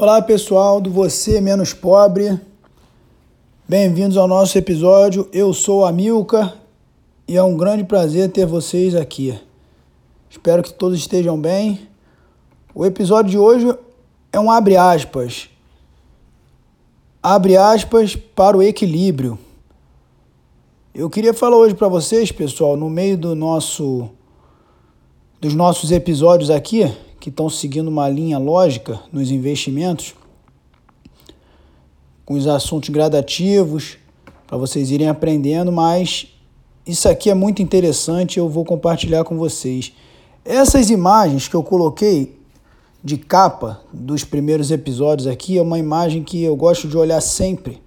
Olá pessoal do Você Menos Pobre, bem-vindos ao nosso episódio. Eu sou a Milka e é um grande prazer ter vocês aqui. Espero que todos estejam bem. O episódio de hoje é um abre aspas. Abre aspas para o equilíbrio. Eu queria falar hoje para vocês, pessoal, no meio do nosso dos nossos episódios aqui, que estão seguindo uma linha lógica nos investimentos, com os assuntos gradativos, para vocês irem aprendendo, mas isso aqui é muito interessante, eu vou compartilhar com vocês. Essas imagens que eu coloquei de capa dos primeiros episódios aqui é uma imagem que eu gosto de olhar sempre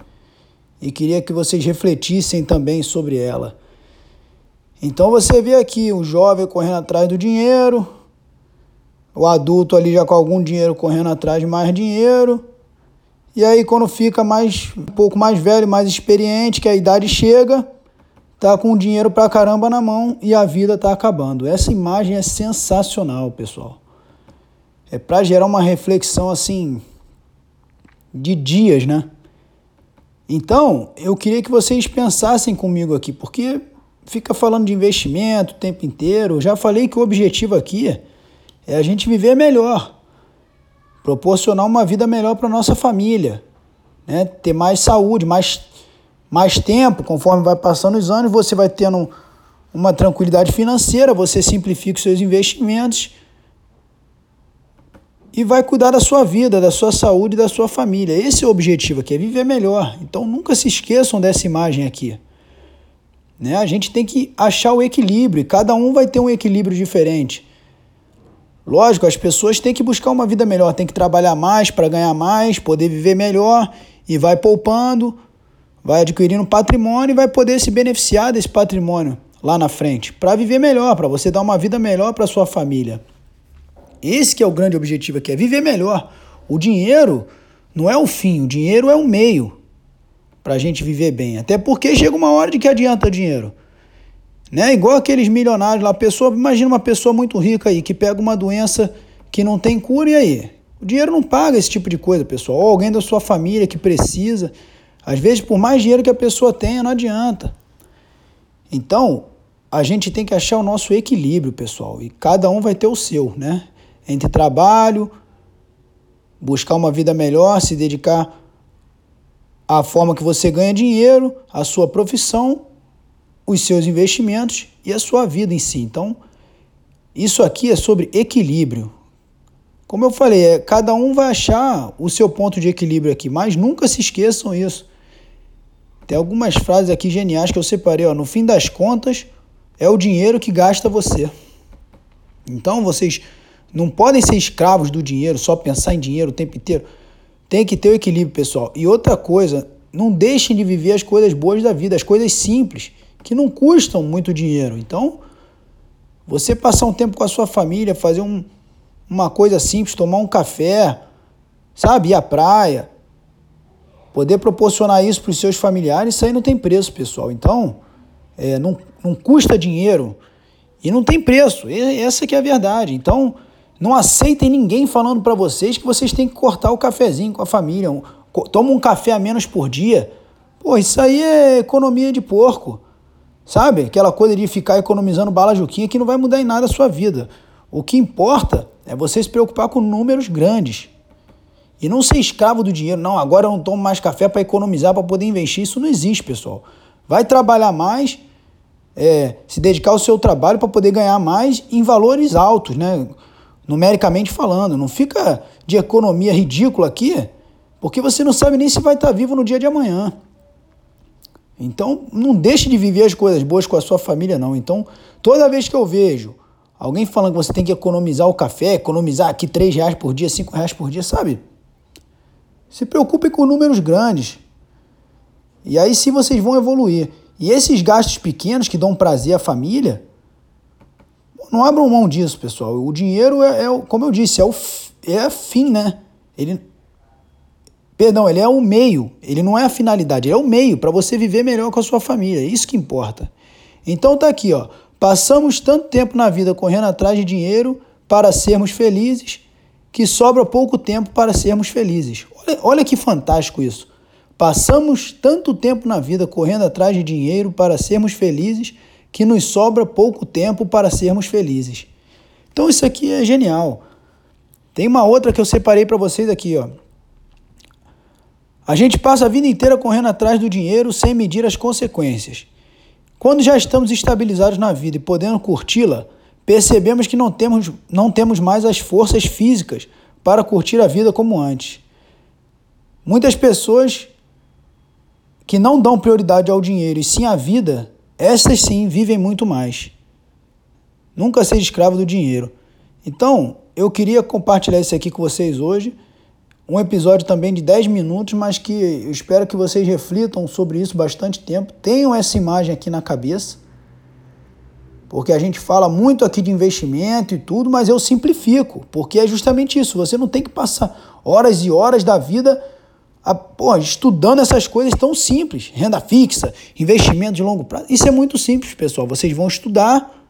e queria que vocês refletissem também sobre ela. Então você vê aqui o jovem correndo atrás do dinheiro, o adulto ali já com algum dinheiro correndo atrás de mais dinheiro. E aí quando fica mais um pouco mais velho, mais experiente, que a idade chega, tá com dinheiro pra caramba na mão e a vida tá acabando. Essa imagem é sensacional, pessoal. É para gerar uma reflexão assim de dias, né? Então, eu queria que vocês pensassem comigo aqui, porque fica falando de investimento o tempo inteiro. Eu já falei que o objetivo aqui é a gente viver melhor, proporcionar uma vida melhor para nossa família, né? ter mais saúde, mais, mais tempo, conforme vai passando os anos, você vai tendo uma tranquilidade financeira, você simplifica os seus investimentos e vai cuidar da sua vida, da sua saúde e da sua família. Esse é o objetivo aqui, é viver melhor. Então nunca se esqueçam dessa imagem aqui. Né? A gente tem que achar o equilíbrio, cada um vai ter um equilíbrio diferente. Lógico, as pessoas têm que buscar uma vida melhor, têm que trabalhar mais para ganhar mais, poder viver melhor e vai poupando, vai adquirindo patrimônio e vai poder se beneficiar desse patrimônio lá na frente, para viver melhor, para você dar uma vida melhor para sua família. Esse que é o grande objetivo aqui, é viver melhor. O dinheiro não é o fim, o dinheiro é o meio para a gente viver bem. Até porque chega uma hora de que adianta dinheiro. Né? Igual aqueles milionários lá, pessoa, imagina uma pessoa muito rica aí que pega uma doença que não tem cura e aí? O dinheiro não paga esse tipo de coisa, pessoal. Ou alguém da sua família que precisa. Às vezes, por mais dinheiro que a pessoa tenha, não adianta. Então, a gente tem que achar o nosso equilíbrio, pessoal. E cada um vai ter o seu, né? Entre trabalho, buscar uma vida melhor, se dedicar à forma que você ganha dinheiro, à sua profissão os seus investimentos e a sua vida em si. Então, isso aqui é sobre equilíbrio. Como eu falei, é, cada um vai achar o seu ponto de equilíbrio aqui, mas nunca se esqueçam isso. Tem algumas frases aqui geniais que eu separei. Ó. No fim das contas, é o dinheiro que gasta você. Então, vocês não podem ser escravos do dinheiro, só pensar em dinheiro o tempo inteiro. Tem que ter o equilíbrio, pessoal. E outra coisa, não deixem de viver as coisas boas da vida, as coisas simples que não custam muito dinheiro. Então, você passar um tempo com a sua família, fazer um, uma coisa simples, tomar um café, sabe, ir à praia, poder proporcionar isso para os seus familiares, isso aí não tem preço, pessoal. Então, é, não, não custa dinheiro e não tem preço. Essa que é a verdade. Então, não aceitem ninguém falando para vocês que vocês têm que cortar o cafezinho com a família. Toma um café a menos por dia. Pô, isso aí é economia de porco. Sabe? Aquela coisa de ficar economizando bala juquinha que não vai mudar em nada a sua vida. O que importa é você se preocupar com números grandes. E não ser escravo do dinheiro. Não, agora eu não tomo mais café para economizar, para poder investir. Isso não existe, pessoal. Vai trabalhar mais, é, se dedicar ao seu trabalho para poder ganhar mais em valores altos, né? numericamente falando. Não fica de economia ridícula aqui, porque você não sabe nem se vai estar vivo no dia de amanhã. Então, não deixe de viver as coisas boas com a sua família, não. Então, toda vez que eu vejo alguém falando que você tem que economizar o café, economizar aqui 3 reais por dia, 5 reais por dia, sabe? Se preocupe com números grandes. E aí sim vocês vão evoluir. E esses gastos pequenos que dão prazer à família, não abram mão disso, pessoal. O dinheiro é, é como eu disse, é o é fim, né? Ele, Perdão, ele é o meio, ele não é a finalidade, ele é o meio para você viver melhor com a sua família, é isso que importa. Então tá aqui, ó. Passamos tanto tempo na vida correndo atrás de dinheiro para sermos felizes que sobra pouco tempo para sermos felizes. Olha, olha que fantástico isso. Passamos tanto tempo na vida correndo atrás de dinheiro para sermos felizes que nos sobra pouco tempo para sermos felizes. Então isso aqui é genial. Tem uma outra que eu separei para vocês aqui, ó. A gente passa a vida inteira correndo atrás do dinheiro sem medir as consequências. Quando já estamos estabilizados na vida e podendo curti-la, percebemos que não temos, não temos mais as forças físicas para curtir a vida como antes. Muitas pessoas que não dão prioridade ao dinheiro e sim à vida, essas sim vivem muito mais. Nunca seja escravo do dinheiro. Então, eu queria compartilhar isso aqui com vocês hoje. Um episódio também de 10 minutos, mas que eu espero que vocês reflitam sobre isso bastante tempo. Tenham essa imagem aqui na cabeça porque a gente fala muito aqui de investimento e tudo, mas eu simplifico, porque é justamente isso. Você não tem que passar horas e horas da vida a, pô, estudando essas coisas tão simples. Renda fixa, investimento de longo prazo. Isso é muito simples, pessoal. Vocês vão estudar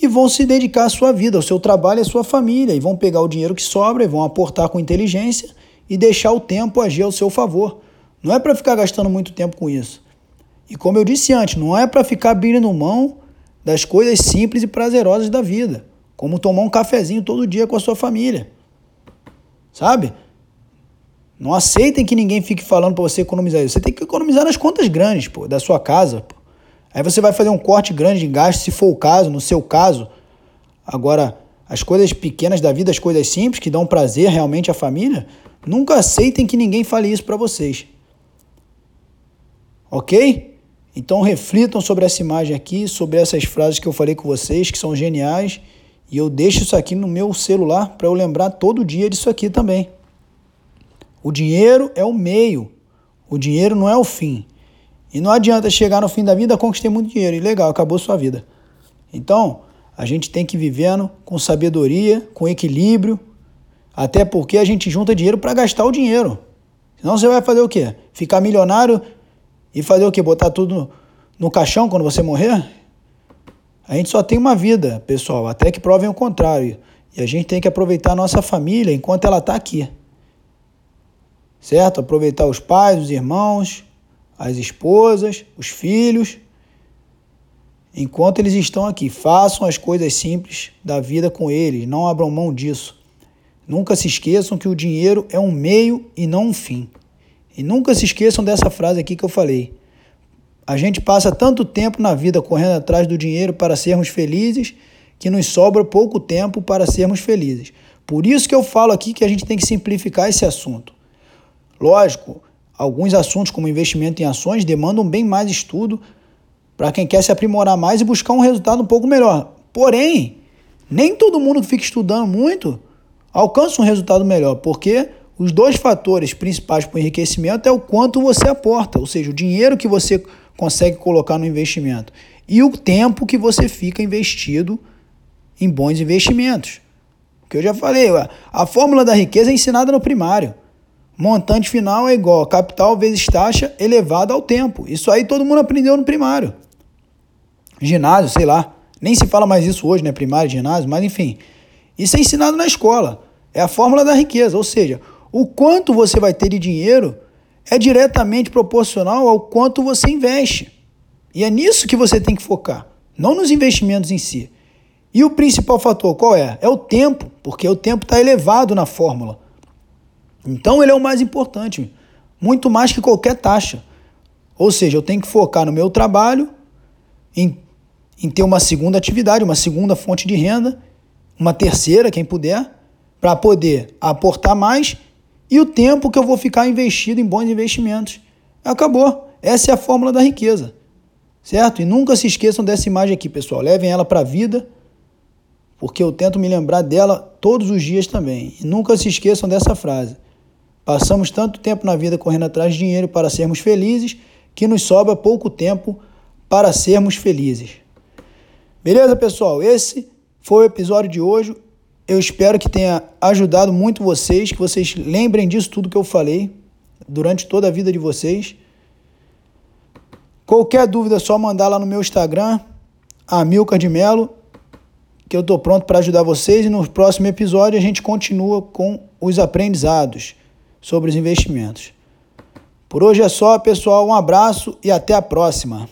e vão se dedicar à sua vida, ao seu trabalho à sua família. E vão pegar o dinheiro que sobra e vão aportar com inteligência e deixar o tempo agir ao seu favor. Não é para ficar gastando muito tempo com isso. E como eu disse antes, não é para ficar abrindo mão das coisas simples e prazerosas da vida, como tomar um cafezinho todo dia com a sua família. Sabe? Não aceitem que ninguém fique falando para você economizar isso. Você tem que economizar nas contas grandes, pô, da sua casa. Aí você vai fazer um corte grande de gasto, se for o caso, no seu caso. Agora, as coisas pequenas da vida, as coisas simples que dão prazer realmente à família, nunca aceitem que ninguém fale isso para vocês. Ok? Então reflitam sobre essa imagem aqui, sobre essas frases que eu falei com vocês, que são geniais, e eu deixo isso aqui no meu celular para eu lembrar todo dia disso aqui também. O dinheiro é o meio, o dinheiro não é o fim. E não adianta chegar no fim da vida, conquistei muito dinheiro, e legal, acabou sua vida. Então, a gente tem que ir vivendo com sabedoria, com equilíbrio, até porque a gente junta dinheiro para gastar o dinheiro. Senão você vai fazer o quê? Ficar milionário e fazer o quê? Botar tudo no caixão quando você morrer? A gente só tem uma vida, pessoal, até que provem o contrário. E a gente tem que aproveitar a nossa família enquanto ela está aqui. Certo? Aproveitar os pais, os irmãos, as esposas, os filhos. Enquanto eles estão aqui, façam as coisas simples da vida com eles, não abram mão disso. Nunca se esqueçam que o dinheiro é um meio e não um fim. E nunca se esqueçam dessa frase aqui que eu falei. A gente passa tanto tempo na vida correndo atrás do dinheiro para sermos felizes que nos sobra pouco tempo para sermos felizes. Por isso que eu falo aqui que a gente tem que simplificar esse assunto. Lógico, alguns assuntos como investimento em ações demandam bem mais estudo para quem quer se aprimorar mais e buscar um resultado um pouco melhor. Porém, nem todo mundo que fica estudando muito alcança um resultado melhor, porque os dois fatores principais para o enriquecimento é o quanto você aporta, ou seja, o dinheiro que você consegue colocar no investimento e o tempo que você fica investido em bons investimentos. Que eu já falei, a fórmula da riqueza é ensinada no primário. Montante final é igual a capital vezes taxa elevada ao tempo. Isso aí todo mundo aprendeu no primário. Ginásio, sei lá. Nem se fala mais isso hoje, né? Primário, ginásio, mas enfim. Isso é ensinado na escola. É a fórmula da riqueza, ou seja, o quanto você vai ter de dinheiro é diretamente proporcional ao quanto você investe. E é nisso que você tem que focar, não nos investimentos em si. E o principal fator qual é? É o tempo, porque o tempo está elevado na fórmula. Então ele é o mais importante, muito mais que qualquer taxa. Ou seja, eu tenho que focar no meu trabalho, em, em ter uma segunda atividade, uma segunda fonte de renda, uma terceira, quem puder, para poder aportar mais e o tempo que eu vou ficar investido em bons investimentos. Acabou. Essa é a fórmula da riqueza. Certo? E nunca se esqueçam dessa imagem aqui, pessoal. Levem ela para a vida, porque eu tento me lembrar dela todos os dias também. E nunca se esqueçam dessa frase. Passamos tanto tempo na vida correndo atrás de dinheiro para sermos felizes que nos sobra pouco tempo para sermos felizes. Beleza, pessoal? Esse foi o episódio de hoje. Eu espero que tenha ajudado muito vocês, que vocês lembrem disso tudo que eu falei durante toda a vida de vocês. Qualquer dúvida é só mandar lá no meu Instagram, Amilcar de Melo, que eu estou pronto para ajudar vocês e no próximo episódio a gente continua com os aprendizados sobre os investimentos. Por hoje é só, pessoal. Um abraço e até a próxima.